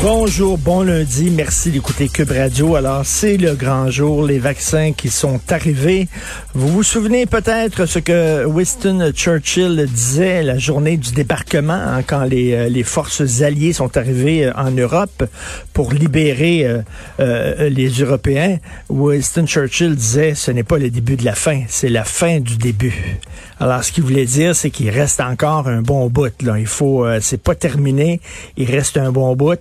Bonjour, bon lundi. Merci d'écouter Cube Radio. Alors, c'est le grand jour, les vaccins qui sont arrivés. Vous vous souvenez peut-être ce que Winston Churchill disait la journée du débarquement, hein, quand les, euh, les forces alliées sont arrivées euh, en Europe pour libérer euh, les Européens. Winston Churchill disait, ce n'est pas le début de la fin, c'est la fin du début. Alors, ce qu'il voulait dire, c'est qu'il reste encore un bon bout. Là. Il faut, c'est pas terminé. Il reste un bon bout.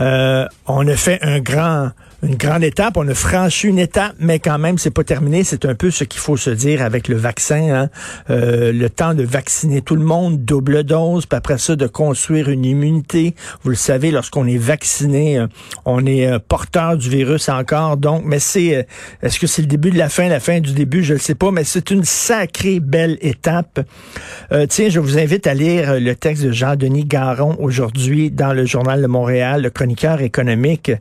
Euh, on a fait un grand, une grande étape. On a franchi une étape, mais quand même, c'est pas terminé. C'est un peu ce qu'il faut se dire avec le vaccin. Hein. Euh, le temps de vacciner tout le monde, double dose, puis après ça, de construire une immunité. Vous le savez, lorsqu'on est vacciné, euh, on est euh, porteur du virus encore. Donc, mais c'est, euh, est-ce que c'est le début de la fin, la fin du début, je ne sais pas, mais c'est une sacrée belle étape. Euh, tiens, je vous invite à lire le texte de Jean-Denis Garon aujourd'hui dans le Journal de Montréal, le chroniqueur économique,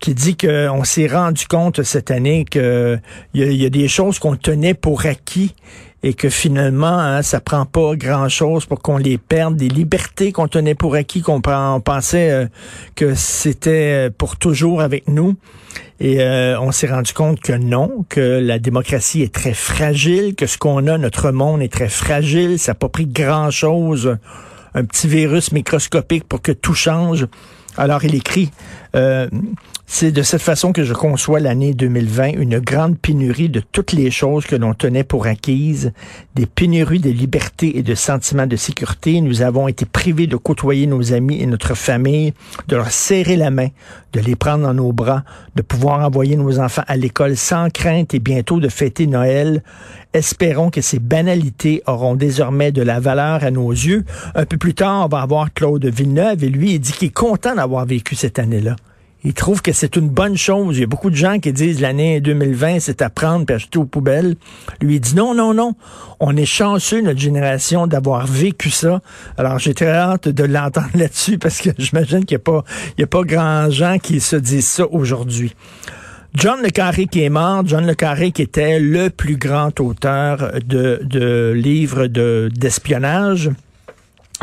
qui dit qu'on s'est rendu compte cette année qu'il y, a- il y a des choses qu'on tenait pour acquis et que finalement, hein, ça prend pas grand-chose pour qu'on les perde, des libertés qu'on tenait pour acquis, qu'on pen- on pensait euh, que c'était pour toujours avec nous. Et euh, on s'est rendu compte que non, que la démocratie est très fragile, que ce qu'on a, notre monde est très fragile. Ça n'a pas pris grand-chose, un petit virus microscopique pour que tout change. Alors il écrit, euh, c'est de cette façon que je conçois l'année 2020, une grande pénurie de toutes les choses que l'on tenait pour acquises, des pénuries de liberté et de sentiments de sécurité. Nous avons été privés de côtoyer nos amis et notre famille, de leur serrer la main, de les prendre dans nos bras, de pouvoir envoyer nos enfants à l'école sans crainte et bientôt de fêter Noël. Espérons que ces banalités auront désormais de la valeur à nos yeux. Un peu plus tard, on va avoir Claude Villeneuve et lui, il dit qu'il est content d'avoir vécu cette année-là. Il trouve que c'est une bonne chose. Il y a beaucoup de gens qui disent l'année 2020, c'est à prendre et acheter aux poubelles. Lui, il dit non, non, non. On est chanceux, notre génération, d'avoir vécu ça. Alors, j'ai très hâte de l'entendre là-dessus parce que j'imagine qu'il n'y a pas, il a pas grand gens qui se disent ça aujourd'hui. John Le Carré qui est mort, John Le Carré qui était le plus grand auteur de, de livres de, d'espionnage.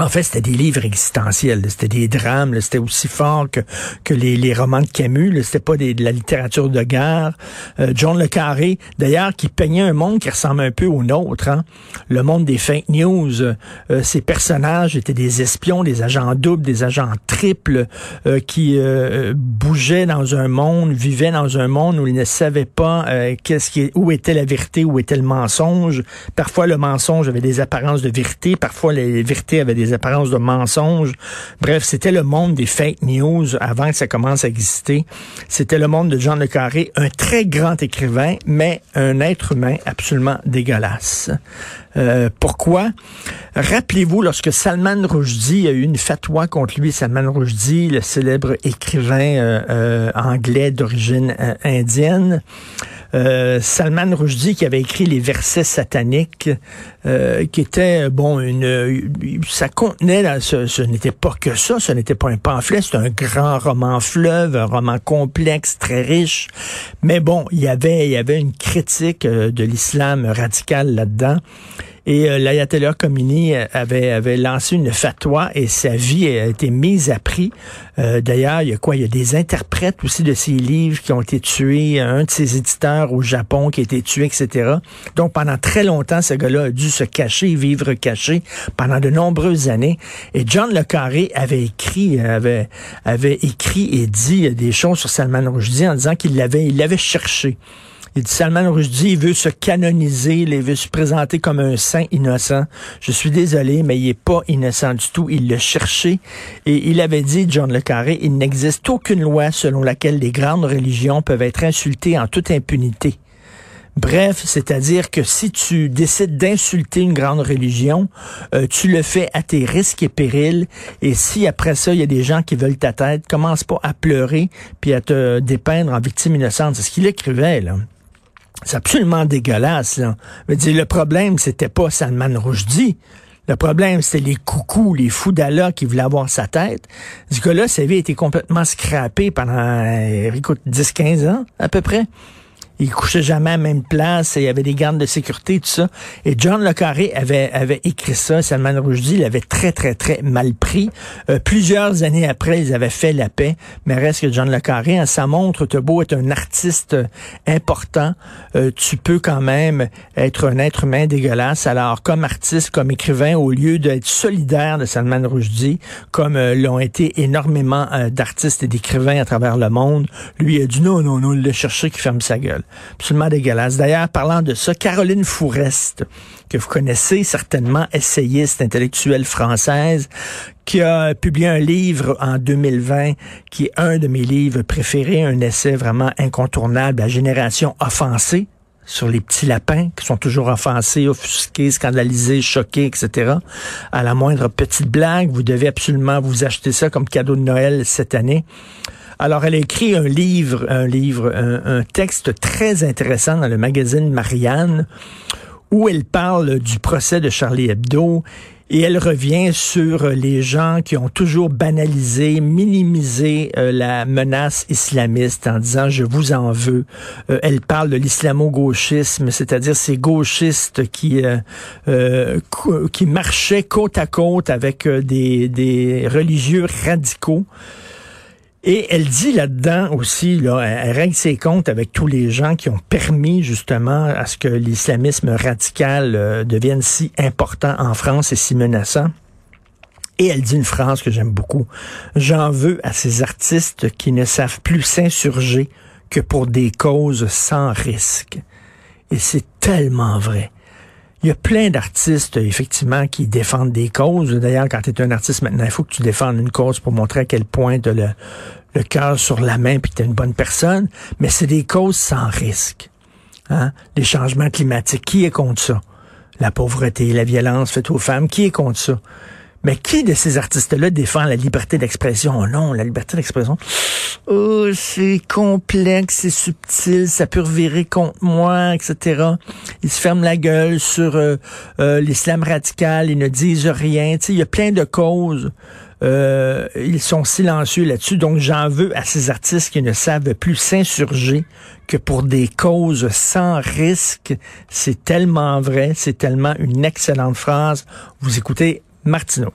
En fait, c'était des livres existentiels, c'était des drames, c'était aussi fort que, que les, les romans de Camus, c'était pas des- de la littérature de guerre. Euh, John Le Carré, d'ailleurs, qui peignait un monde qui ressemble un peu au nôtre, hein. le monde des fake news. Euh, ces personnages étaient des espions, des agents doubles, des agents triples, euh, qui euh, bougeaient dans un monde, vivaient dans un monde où ils ne savaient pas euh, qu'est-ce qui, où était la vérité, où était le mensonge. Parfois, le mensonge avait des apparences de vérité, parfois les vérités avaient des apparences de mensonge. Bref, c'était le monde des fake news avant que ça commence à exister. C'était le monde de Jean Le Carré, un très grand écrivain, mais un être humain absolument dégueulasse. Euh, pourquoi? Rappelez-vous, lorsque Salman Rushdie a eu une fatwa contre lui, Salman Rushdie, le célèbre écrivain euh, euh, anglais d'origine euh, indienne, euh, Salman Rushdie qui avait écrit les versets sataniques, euh, qui était bon une, ça contenait, ce n'était pas que ça, ce n'était pas un pamphlet, c'était un grand roman fleuve, un roman complexe, très riche, mais bon, il y avait, il y avait une critique euh, de l'islam radical là-dedans. Et euh, l'Ayatollah Khomeini euh, avait, avait lancé une fatwa et sa vie a été mise à prix. Euh, D'ailleurs, il y a quoi? Il y a des interprètes aussi de ses livres qui ont été tués, un de ses éditeurs au Japon qui a été tué, etc. Donc, pendant très longtemps, ce gars-là a dû se cacher, vivre caché pendant de nombreuses années. Et John Le Carré avait écrit, avait, avait écrit et dit des choses sur Salman Rushdie en disant qu'il l'avait, il l'avait cherché. Il dit Salman Rushdie, il veut se canoniser, il veut se présenter comme un saint innocent. Je suis désolé, mais il est pas innocent du tout. Il l'a cherché et il avait dit, John Le Carré, il n'existe aucune loi selon laquelle les grandes religions peuvent être insultées en toute impunité. Bref, c'est-à-dire que si tu décides d'insulter une grande religion, euh, tu le fais à tes risques et périls. Et si après ça, il y a des gens qui veulent ta tête, commence pas à pleurer puis à te dépeindre en victime innocente. C'est ce qu'il écrivait, là. C'est absolument dégueulasse. Là. dire, le problème, c'était pas Salman Rushdie. Le problème, c'était les coucous, les fous d'Allah qui voulaient avoir sa tête. Ce gars-là, sa vie a été complètement scrappé pendant, écoute, 10-15 ans, à peu près. Il couchait jamais à même place, et il y avait des gardes de sécurité, tout ça. Et John Le Carré avait, avait écrit ça. Salman Rushdie l'avait très, très, très mal pris. Euh, plusieurs années après, ils avaient fait la paix. Mais reste que John Le Carré, hein, ça montre, que beau être un artiste important, euh, tu peux quand même être un être humain dégueulasse. Alors, comme artiste, comme écrivain, au lieu d'être solidaire de Salman Rushdie, comme euh, l'ont été énormément d'artistes et d'écrivains à travers le monde, lui a dit non, non, non, le chercher qui ferme sa gueule. Absolument dégueulasse. D'ailleurs, parlant de ça, Caroline Fourest, que vous connaissez certainement, essayiste intellectuelle française, qui a publié un livre en 2020 qui est un de mes livres préférés, un essai vraiment incontournable, La génération offensée sur les petits lapins qui sont toujours offensés, offusqués, scandalisés, choqués, etc. À la moindre petite blague, vous devez absolument vous acheter ça comme cadeau de Noël cette année. Alors, elle a écrit un livre, un livre, un, texte très intéressant dans le magazine Marianne, où elle parle du procès de Charlie Hebdo et elle revient sur les gens qui ont toujours banalisé, minimisé euh, la menace islamiste en disant je vous en veux. Euh, elle parle de l'islamo-gauchisme, c'est-à-dire ces gauchistes qui euh, marchaient côte à côte avec des religieux radicaux. Et elle dit là-dedans aussi, là, elle règle ses comptes avec tous les gens qui ont permis justement à ce que l'islamisme radical euh, devienne si important en France et si menaçant. Et elle dit une phrase que j'aime beaucoup. J'en veux à ces artistes qui ne savent plus s'insurger que pour des causes sans risque. Et c'est tellement vrai. Il y a plein d'artistes, effectivement, qui défendent des causes. D'ailleurs, quand tu es un artiste maintenant, il faut que tu défendes une cause pour montrer à quel point tu as le, le cœur sur la main puis que tu es une bonne personne. Mais c'est des causes sans risque. Hein? Les changements climatiques, qui est contre ça? La pauvreté, la violence faite aux femmes, qui est contre ça? Mais qui de ces artistes-là défend la liberté d'expression? Oh non, la liberté d'expression, oh, c'est complexe, c'est subtil, ça peut revirer contre moi, etc. Ils se ferment la gueule sur euh, euh, l'islam radical, ils ne disent rien. il y a plein de causes. Euh, ils sont silencieux là-dessus. Donc, j'en veux à ces artistes qui ne savent plus s'insurger que pour des causes sans risque. C'est tellement vrai, c'est tellement une excellente phrase. Vous écoutez Martineau.